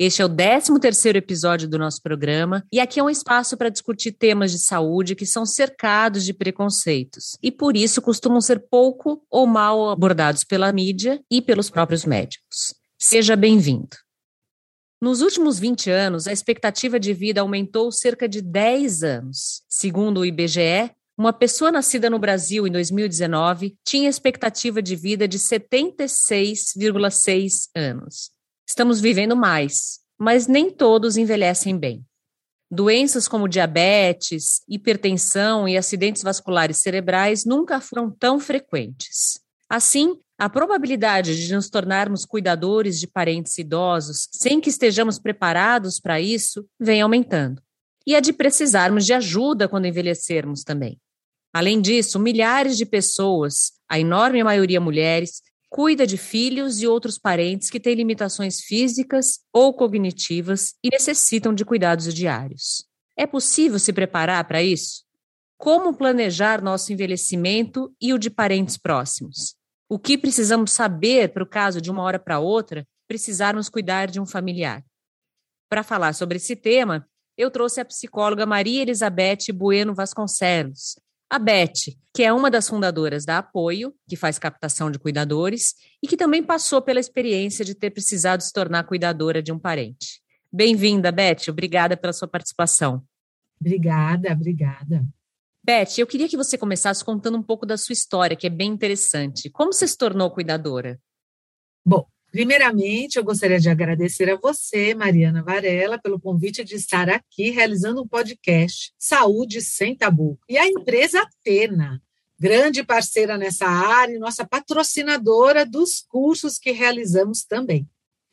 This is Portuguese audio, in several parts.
Este é o 13º episódio do nosso programa e aqui é um espaço para discutir temas de saúde que são cercados de preconceitos e por isso costumam ser pouco ou mal abordados pela mídia e pelos próprios médicos. Seja bem-vindo. Nos últimos 20 anos, a expectativa de vida aumentou cerca de 10 anos. Segundo o IBGE, uma pessoa nascida no Brasil em 2019 tinha expectativa de vida de 76,6 anos. Estamos vivendo mais, mas nem todos envelhecem bem. Doenças como diabetes, hipertensão e acidentes vasculares cerebrais nunca foram tão frequentes. Assim, a probabilidade de nos tornarmos cuidadores de parentes idosos sem que estejamos preparados para isso vem aumentando. E a de precisarmos de ajuda quando envelhecermos também. Além disso, milhares de pessoas, a enorme maioria mulheres, cuida de filhos e outros parentes que têm limitações físicas ou cognitivas e necessitam de cuidados diários. É possível se preparar para isso? Como planejar nosso envelhecimento e o de parentes próximos? O que precisamos saber para o caso de uma hora para outra precisarmos cuidar de um familiar? Para falar sobre esse tema, eu trouxe a psicóloga Maria Elizabeth Bueno Vasconcelos, a Beth, que é uma das fundadoras da Apoio, que faz captação de cuidadores, e que também passou pela experiência de ter precisado se tornar cuidadora de um parente. Bem-vinda, Beth. Obrigada pela sua participação. Obrigada, obrigada. Beth, eu queria que você começasse contando um pouco da sua história, que é bem interessante. Como você se tornou cuidadora? Bom, Primeiramente, eu gostaria de agradecer a você, Mariana Varela, pelo convite de estar aqui realizando um podcast Saúde Sem Tabu. E a empresa Atena, grande parceira nessa área e nossa patrocinadora dos cursos que realizamos também.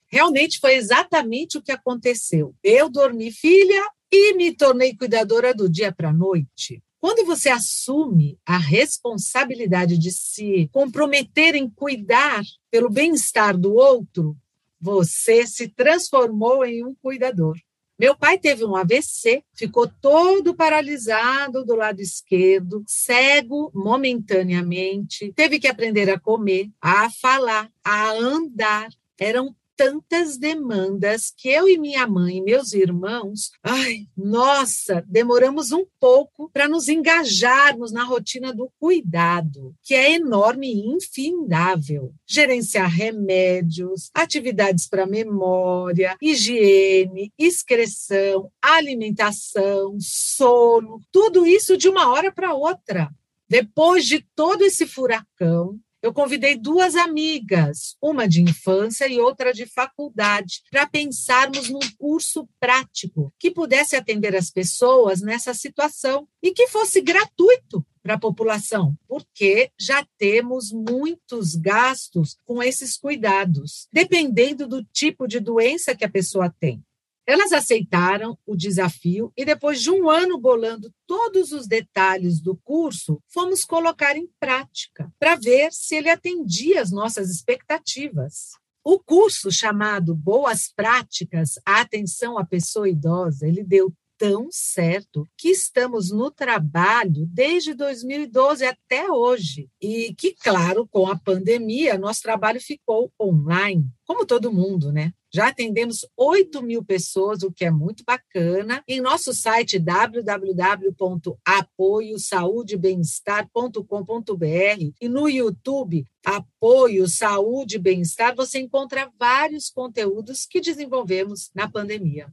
Realmente foi exatamente o que aconteceu. Eu dormi filha e me tornei cuidadora do dia para a noite. Quando você assume a responsabilidade de se comprometer em cuidar pelo bem-estar do outro, você se transformou em um cuidador. Meu pai teve um AVC, ficou todo paralisado do lado esquerdo, cego momentaneamente, teve que aprender a comer, a falar, a andar. Eram tantas demandas que eu e minha mãe e meus irmãos, ai, nossa, demoramos um pouco para nos engajarmos na rotina do cuidado, que é enorme e infindável. Gerenciar remédios, atividades para memória, higiene, excreção, alimentação, sono, tudo isso de uma hora para outra. Depois de todo esse furacão, eu convidei duas amigas, uma de infância e outra de faculdade, para pensarmos num curso prático que pudesse atender as pessoas nessa situação e que fosse gratuito para a população, porque já temos muitos gastos com esses cuidados, dependendo do tipo de doença que a pessoa tem. Elas aceitaram o desafio e, depois de um ano bolando todos os detalhes do curso, fomos colocar em prática para ver se ele atendia às nossas expectativas. O curso chamado Boas Práticas, a Atenção à Pessoa Idosa, ele deu tão certo que estamos no trabalho desde 2012 até hoje. E que, claro, com a pandemia, nosso trabalho ficou online, como todo mundo, né? Já atendemos 8 mil pessoas, o que é muito bacana. Em nosso site www.apoiosaudebemestar.com.br e no YouTube Apoio Saúde e Bem-Estar, você encontra vários conteúdos que desenvolvemos na pandemia.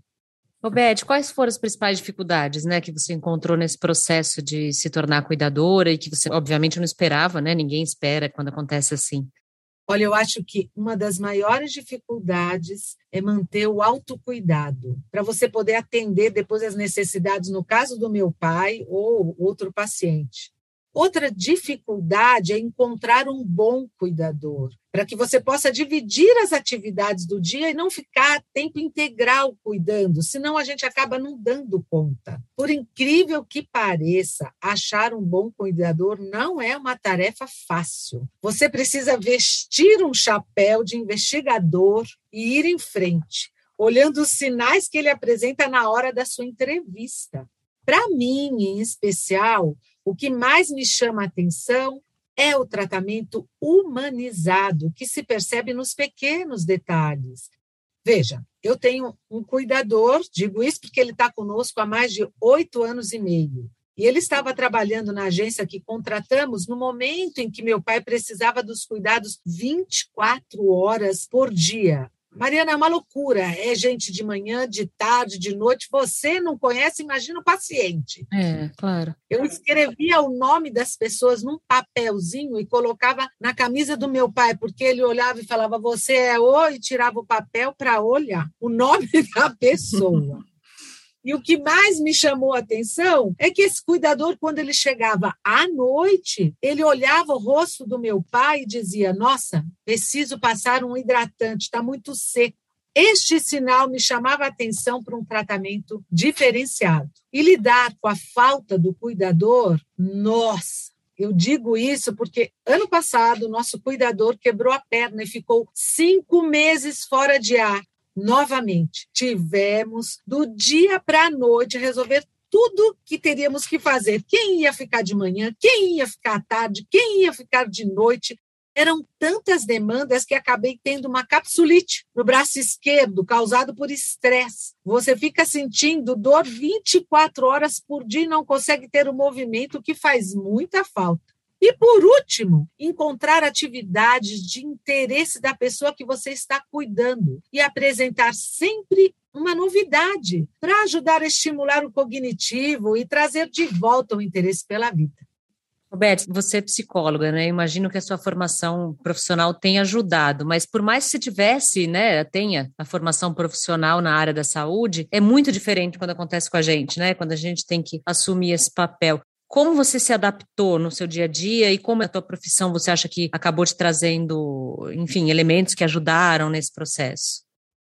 Roberto, quais foram as principais dificuldades né, que você encontrou nesse processo de se tornar cuidadora e que você, obviamente, não esperava, né? Ninguém espera quando acontece assim. Olha, eu acho que uma das maiores dificuldades é manter o autocuidado, para você poder atender depois as necessidades, no caso do meu pai ou outro paciente. Outra dificuldade é encontrar um bom cuidador, para que você possa dividir as atividades do dia e não ficar tempo integral cuidando, senão a gente acaba não dando conta. Por incrível que pareça, achar um bom cuidador não é uma tarefa fácil. Você precisa vestir um chapéu de investigador e ir em frente, olhando os sinais que ele apresenta na hora da sua entrevista. Para mim, em especial, o que mais me chama a atenção é o tratamento humanizado que se percebe nos pequenos detalhes. Veja, eu tenho um cuidador, digo isso porque ele está conosco há mais de oito anos e meio. E ele estava trabalhando na agência que contratamos no momento em que meu pai precisava dos cuidados 24 horas por dia. Mariana, é uma loucura. É gente de manhã, de tarde, de noite. Você não conhece, imagina o paciente. É, claro. Eu escrevia o nome das pessoas num papelzinho e colocava na camisa do meu pai, porque ele olhava e falava, você é o, e tirava o papel para olhar o nome da pessoa. E o que mais me chamou a atenção é que esse cuidador, quando ele chegava à noite, ele olhava o rosto do meu pai e dizia: Nossa, preciso passar um hidratante, está muito seco. Este sinal me chamava a atenção para um tratamento diferenciado. E lidar com a falta do cuidador, nossa, eu digo isso porque ano passado nosso cuidador quebrou a perna e ficou cinco meses fora de ar novamente, tivemos do dia para a noite resolver tudo que teríamos que fazer. Quem ia ficar de manhã, quem ia ficar à tarde, quem ia ficar de noite. Eram tantas demandas que acabei tendo uma capsulite no braço esquerdo, causado por estresse. Você fica sentindo dor 24 horas por dia e não consegue ter o movimento que faz muita falta. E, por último, encontrar atividades de interesse da pessoa que você está cuidando e apresentar sempre uma novidade para ajudar a estimular o cognitivo e trazer de volta o interesse pela vida. Roberto, você é psicóloga, né? Imagino que a sua formação profissional tenha ajudado, mas por mais que você tivesse, né, tenha a formação profissional na área da saúde, é muito diferente quando acontece com a gente, né? Quando a gente tem que assumir esse papel. Como você se adaptou no seu dia a dia e como a tua profissão você acha que acabou te trazendo, enfim, elementos que ajudaram nesse processo?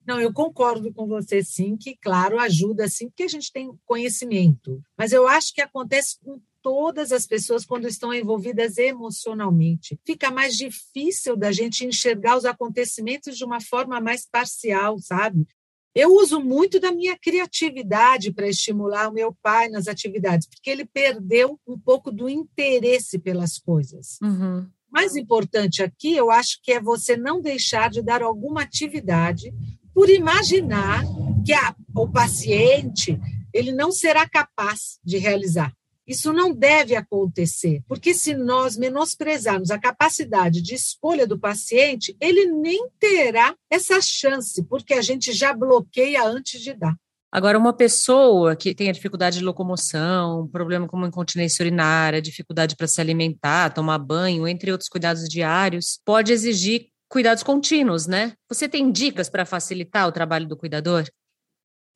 Não, eu concordo com você sim, que claro, ajuda sim, porque a gente tem conhecimento. Mas eu acho que acontece com todas as pessoas quando estão envolvidas emocionalmente. Fica mais difícil da gente enxergar os acontecimentos de uma forma mais parcial, sabe? Eu uso muito da minha criatividade para estimular o meu pai nas atividades, porque ele perdeu um pouco do interesse pelas coisas. Uhum. Mais importante aqui, eu acho que é você não deixar de dar alguma atividade por imaginar que a, o paciente ele não será capaz de realizar. Isso não deve acontecer, porque se nós menosprezarmos a capacidade de escolha do paciente, ele nem terá essa chance, porque a gente já bloqueia antes de dar. Agora, uma pessoa que tem dificuldade de locomoção, problema como incontinência urinária, dificuldade para se alimentar, tomar banho, entre outros cuidados diários, pode exigir cuidados contínuos, né? Você tem dicas para facilitar o trabalho do cuidador?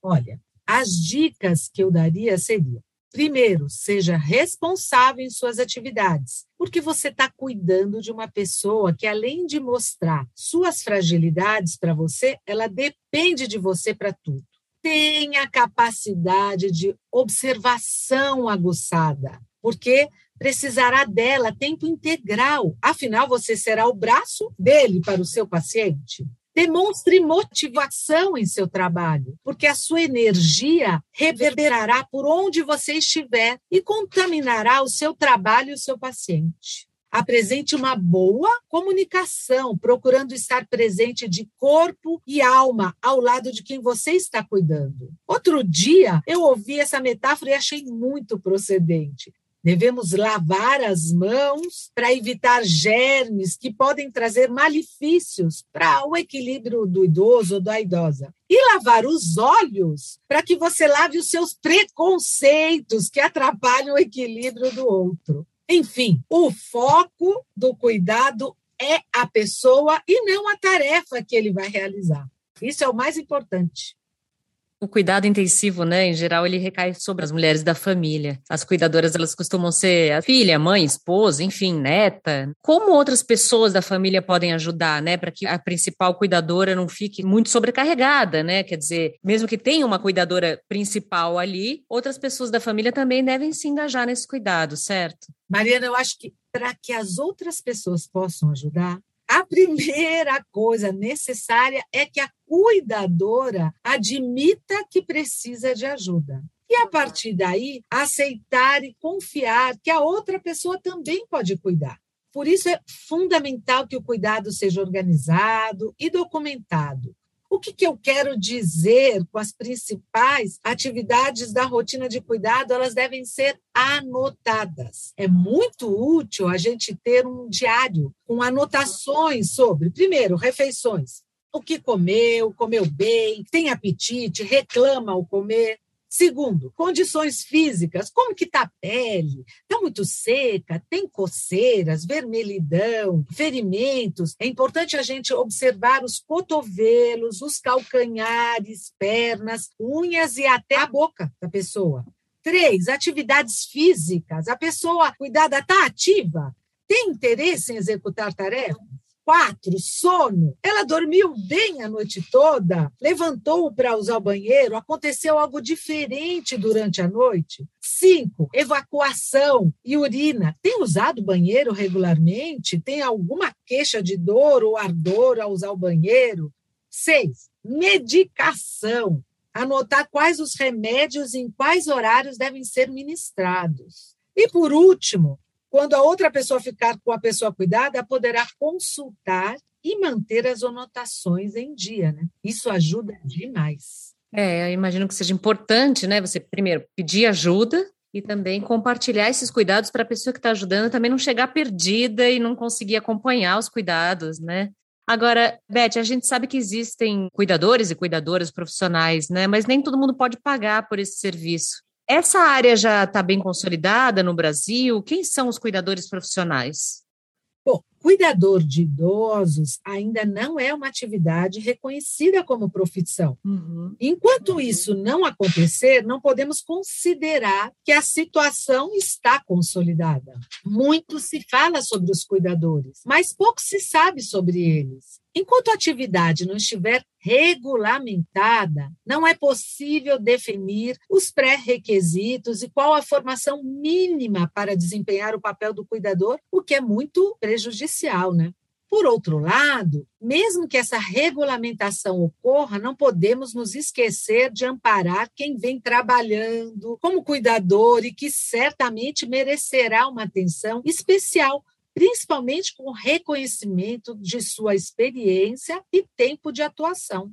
Olha, as dicas que eu daria seriam Primeiro, seja responsável em suas atividades, porque você está cuidando de uma pessoa que, além de mostrar suas fragilidades para você, ela depende de você para tudo. Tenha capacidade de observação aguçada, porque precisará dela tempo integral. Afinal, você será o braço dele para o seu paciente. Demonstre motivação em seu trabalho, porque a sua energia reverberará por onde você estiver e contaminará o seu trabalho e o seu paciente. Apresente uma boa comunicação, procurando estar presente de corpo e alma ao lado de quem você está cuidando. Outro dia, eu ouvi essa metáfora e achei muito procedente. Devemos lavar as mãos para evitar germes que podem trazer malefícios para o equilíbrio do idoso ou da idosa. E lavar os olhos para que você lave os seus preconceitos que atrapalham o equilíbrio do outro. Enfim, o foco do cuidado é a pessoa e não a tarefa que ele vai realizar. Isso é o mais importante. O cuidado intensivo, né, em geral, ele recai sobre as mulheres da família. As cuidadoras, elas costumam ser a filha, mãe, esposa, enfim, neta. Como outras pessoas da família podem ajudar, né, para que a principal cuidadora não fique muito sobrecarregada, né? Quer dizer, mesmo que tenha uma cuidadora principal ali, outras pessoas da família também devem se engajar nesse cuidado, certo? Mariana, eu acho que para que as outras pessoas possam ajudar, a primeira coisa necessária é que a cuidadora admita que precisa de ajuda. E a partir daí, aceitar e confiar que a outra pessoa também pode cuidar. Por isso é fundamental que o cuidado seja organizado e documentado. O que, que eu quero dizer com as principais atividades da rotina de cuidado? Elas devem ser anotadas. É muito útil a gente ter um diário com anotações sobre, primeiro, refeições. O que comeu, comeu bem, tem apetite, reclama ao comer. Segundo, condições físicas. Como que está a pele? Está muito seca? Tem coceiras, vermelhidão, ferimentos? É importante a gente observar os cotovelos, os calcanhares, pernas, unhas e até a boca da pessoa. Três, atividades físicas. A pessoa cuidada está ativa? Tem interesse em executar tarefas? Quatro, sono. Ela dormiu bem a noite toda, levantou para usar o banheiro, aconteceu algo diferente durante a noite. Cinco, evacuação e urina. Tem usado banheiro regularmente? Tem alguma queixa de dor ou ardor ao usar o banheiro? Seis, medicação. Anotar quais os remédios e em quais horários devem ser ministrados. E por último, quando a outra pessoa ficar com a pessoa cuidada, poderá consultar e manter as anotações em dia, né? Isso ajuda demais. É, eu imagino que seja importante, né? Você primeiro pedir ajuda e também compartilhar esses cuidados para a pessoa que está ajudando também não chegar perdida e não conseguir acompanhar os cuidados, né? Agora, Beth, a gente sabe que existem cuidadores e cuidadoras profissionais, né? Mas nem todo mundo pode pagar por esse serviço. Essa área já está bem consolidada no Brasil? Quem são os cuidadores profissionais? Bom, cuidador de idosos ainda não é uma atividade reconhecida como profissão. Uhum. Enquanto uhum. isso não acontecer, não podemos considerar que a situação está consolidada. Muito se fala sobre os cuidadores, mas pouco se sabe sobre eles. Enquanto a atividade não estiver regulamentada, não é possível definir os pré-requisitos e qual a formação mínima para desempenhar o papel do cuidador, o que é muito prejudicial, né? Por outro lado, mesmo que essa regulamentação ocorra, não podemos nos esquecer de amparar quem vem trabalhando como cuidador e que certamente merecerá uma atenção especial principalmente com reconhecimento de sua experiência e tempo de atuação.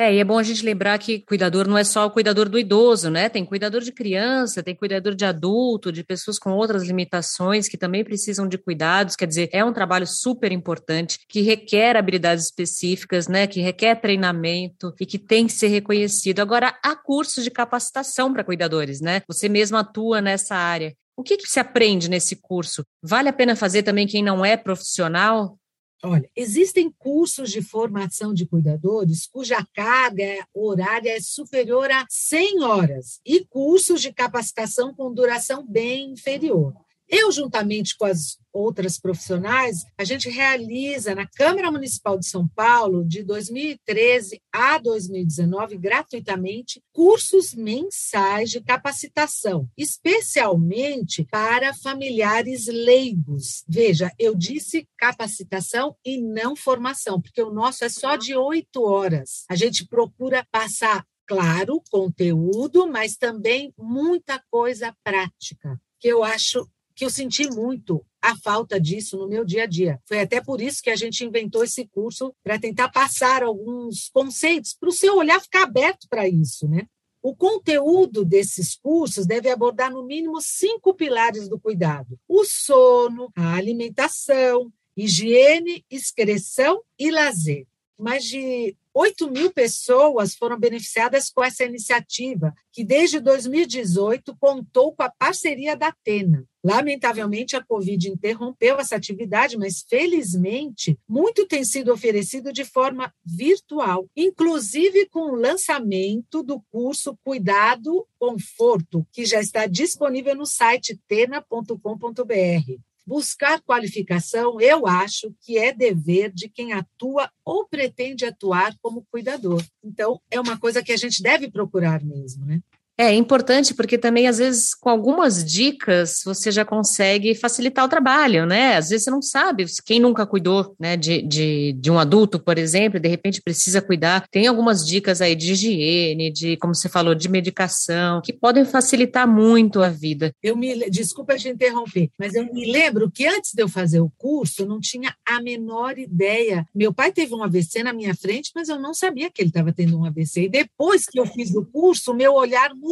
É, e é bom a gente lembrar que cuidador não é só o cuidador do idoso, né? Tem cuidador de criança, tem cuidador de adulto, de pessoas com outras limitações que também precisam de cuidados. Quer dizer, é um trabalho super importante que requer habilidades específicas, né? Que requer treinamento e que tem que ser reconhecido. Agora, há cursos de capacitação para cuidadores, né? Você mesmo atua nessa área. O que, que se aprende nesse curso? Vale a pena fazer também quem não é profissional? Olha, existem cursos de formação de cuidadores cuja carga horária é superior a 100 horas e cursos de capacitação com duração bem inferior. Eu, juntamente com as outras profissionais, a gente realiza na Câmara Municipal de São Paulo, de 2013 a 2019, gratuitamente, cursos mensais de capacitação, especialmente para familiares leigos. Veja, eu disse capacitação e não formação, porque o nosso é só de oito horas. A gente procura passar claro, conteúdo, mas também muita coisa prática, que eu acho que eu senti muito a falta disso no meu dia a dia. Foi até por isso que a gente inventou esse curso para tentar passar alguns conceitos para o seu olhar ficar aberto para isso, né? O conteúdo desses cursos deve abordar no mínimo cinco pilares do cuidado: o sono, a alimentação, higiene, excreção e lazer. Mas de 8 mil pessoas foram beneficiadas com essa iniciativa, que desde 2018 contou com a parceria da Atena. Lamentavelmente, a Covid interrompeu essa atividade, mas felizmente, muito tem sido oferecido de forma virtual, inclusive com o lançamento do curso Cuidado Conforto, que já está disponível no site tena.com.br. Buscar qualificação, eu acho que é dever de quem atua ou pretende atuar como cuidador. Então, é uma coisa que a gente deve procurar mesmo, né? É importante porque também, às vezes, com algumas dicas, você já consegue facilitar o trabalho, né? Às vezes você não sabe, quem nunca cuidou né, de, de, de um adulto, por exemplo, de repente precisa cuidar. Tem algumas dicas aí de higiene, de, como você falou, de medicação, que podem facilitar muito a vida. Eu me desculpa te interromper, mas eu me lembro que antes de eu fazer o curso, eu não tinha a menor ideia. Meu pai teve um AVC na minha frente, mas eu não sabia que ele estava tendo um AVC. E depois que eu fiz o curso, meu olhar mudou,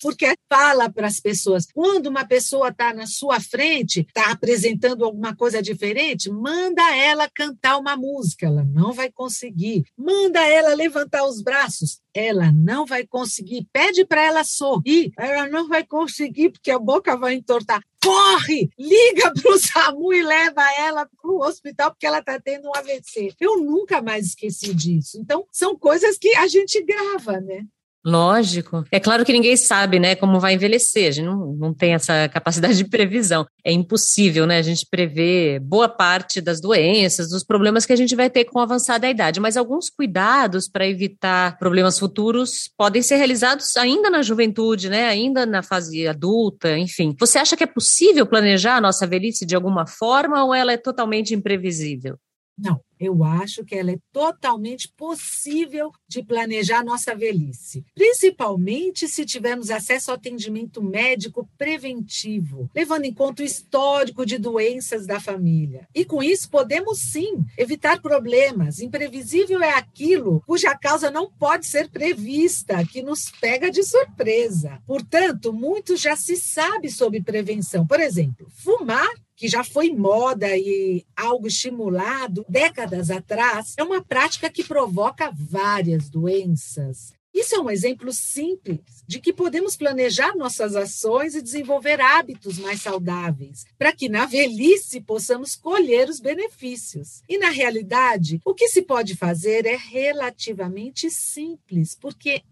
porque fala para as pessoas. Quando uma pessoa está na sua frente, está apresentando alguma coisa diferente, manda ela cantar uma música, ela não vai conseguir. Manda ela levantar os braços, ela não vai conseguir. Pede para ela sorrir, ela não vai conseguir, porque a boca vai entortar. Corre, liga para o SAMU e leva ela para o hospital, porque ela está tendo um AVC. Eu nunca mais esqueci disso. Então, são coisas que a gente grava, né? Lógico. É claro que ninguém sabe, né, como vai envelhecer. A gente não, não tem essa capacidade de previsão. É impossível, né, a gente prever boa parte das doenças, dos problemas que a gente vai ter com a avançada idade. Mas alguns cuidados para evitar problemas futuros podem ser realizados ainda na juventude, né, ainda na fase adulta, enfim. Você acha que é possível planejar a nossa velhice de alguma forma ou ela é totalmente imprevisível? Não, eu acho que ela é totalmente possível de planejar nossa velhice, principalmente se tivermos acesso ao atendimento médico preventivo, levando em conta o histórico de doenças da família. E com isso podemos sim evitar problemas. Imprevisível é aquilo cuja causa não pode ser prevista, que nos pega de surpresa. Portanto, muito já se sabe sobre prevenção. Por exemplo, fumar que já foi moda e algo estimulado décadas atrás, é uma prática que provoca várias doenças. Isso é um exemplo simples de que podemos planejar nossas ações e desenvolver hábitos mais saudáveis, para que na velhice possamos colher os benefícios. E na realidade, o que se pode fazer é relativamente simples, porque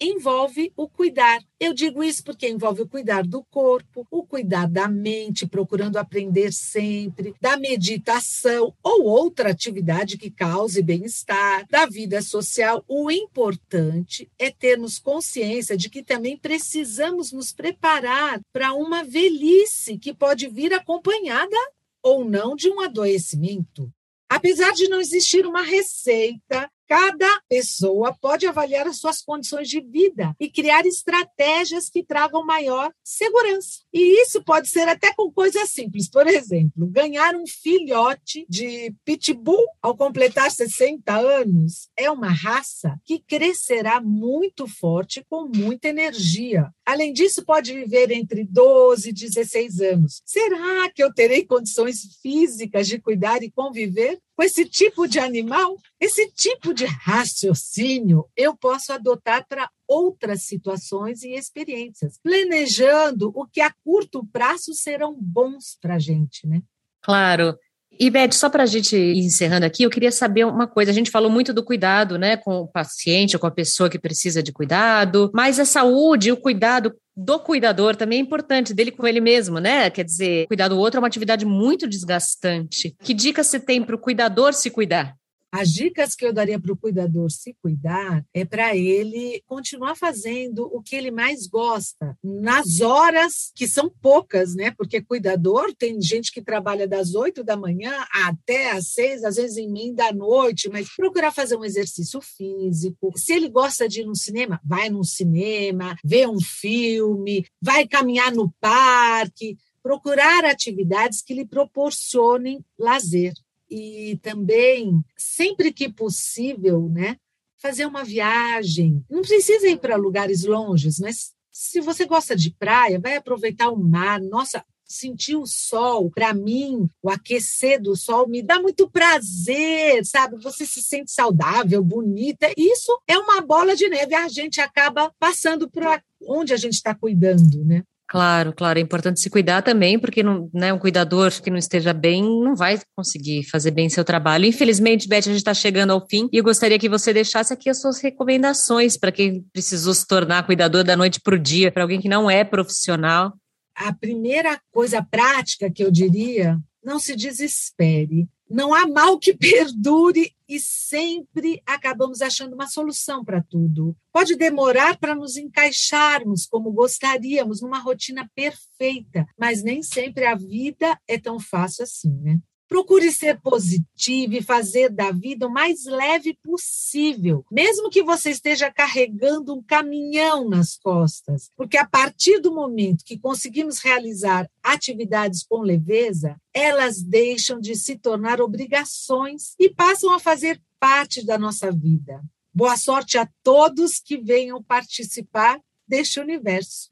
envolve o cuidar. Eu digo isso porque envolve o cuidar do corpo, o cuidar da mente, procurando aprender sempre, da meditação ou outra atividade que cause bem-estar, da vida social. O importante é termos consciência de que também precisamos nos preparar para uma velhice que pode vir acompanhada ou não de um adoecimento. Apesar de não existir uma receita Cada pessoa pode avaliar as suas condições de vida e criar estratégias que tragam maior segurança. E isso pode ser até com coisas simples. Por exemplo, ganhar um filhote de pitbull ao completar 60 anos é uma raça que crescerá muito forte com muita energia. Além disso, pode viver entre 12 e 16 anos. Será que eu terei condições físicas de cuidar e conviver com esse tipo de animal? Esse tipo de raciocínio eu posso adotar para outras situações e experiências, planejando o que a curto prazo serão bons para a gente, né? Claro. E, Beth, só para a gente ir encerrando aqui, eu queria saber uma coisa. A gente falou muito do cuidado, né, com o paciente com a pessoa que precisa de cuidado, mas a saúde, o cuidado do cuidador também é importante, dele com ele mesmo, né? Quer dizer, cuidar do outro é uma atividade muito desgastante. Que dica você tem para o cuidador se cuidar? As dicas que eu daria para o cuidador se cuidar é para ele continuar fazendo o que ele mais gosta, nas horas que são poucas, né? Porque cuidador tem gente que trabalha das oito da manhã até às seis, às vezes em mim da noite, mas procurar fazer um exercício físico. Se ele gosta de ir no cinema, vai no cinema, vê um filme, vai caminhar no parque procurar atividades que lhe proporcionem lazer e também, sempre que possível, né, fazer uma viagem. Não precisa ir para lugares longes, mas se você gosta de praia, vai aproveitar o mar. Nossa, sentir o sol, para mim, o aquecer do sol me dá muito prazer, sabe? Você se sente saudável, bonita. Isso é uma bola de neve. A gente acaba passando por onde a gente está cuidando, né? Claro, claro, é importante se cuidar também, porque não, né, um cuidador que não esteja bem não vai conseguir fazer bem seu trabalho. Infelizmente, Beth, a gente está chegando ao fim e eu gostaria que você deixasse aqui as suas recomendações para quem precisou se tornar cuidador da noite para o dia, para alguém que não é profissional. A primeira coisa prática que eu diria, não se desespere. Não há mal que perdure e sempre acabamos achando uma solução para tudo. Pode demorar para nos encaixarmos como gostaríamos numa rotina perfeita, mas nem sempre a vida é tão fácil assim, né? Procure ser positivo e fazer da vida o mais leve possível, mesmo que você esteja carregando um caminhão nas costas, porque a partir do momento que conseguimos realizar atividades com leveza, elas deixam de se tornar obrigações e passam a fazer parte da nossa vida. Boa sorte a todos que venham participar deste universo.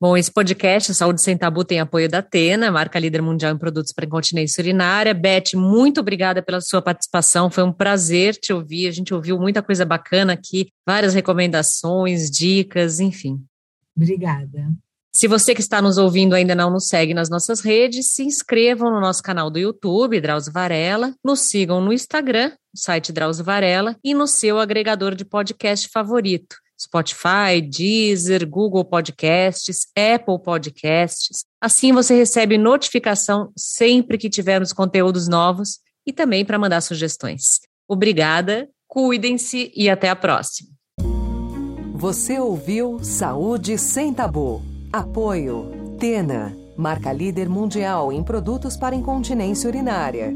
Bom, esse podcast, Saúde Sem Tabu, tem apoio da Atena, marca líder mundial em produtos para incontinência urinária. Beth, muito obrigada pela sua participação, foi um prazer te ouvir. A gente ouviu muita coisa bacana aqui, várias recomendações, dicas, enfim. Obrigada. Se você que está nos ouvindo ainda não nos segue nas nossas redes, se inscrevam no nosso canal do YouTube, Drauzio Varela, nos sigam no Instagram, site Drauzio Varela, e no seu agregador de podcast favorito. Spotify, Deezer, Google Podcasts, Apple Podcasts. Assim você recebe notificação sempre que tivermos conteúdos novos e também para mandar sugestões. Obrigada, cuidem-se e até a próxima. Você ouviu Saúde Sem Tabu. Apoio Tena, marca líder mundial em produtos para incontinência urinária.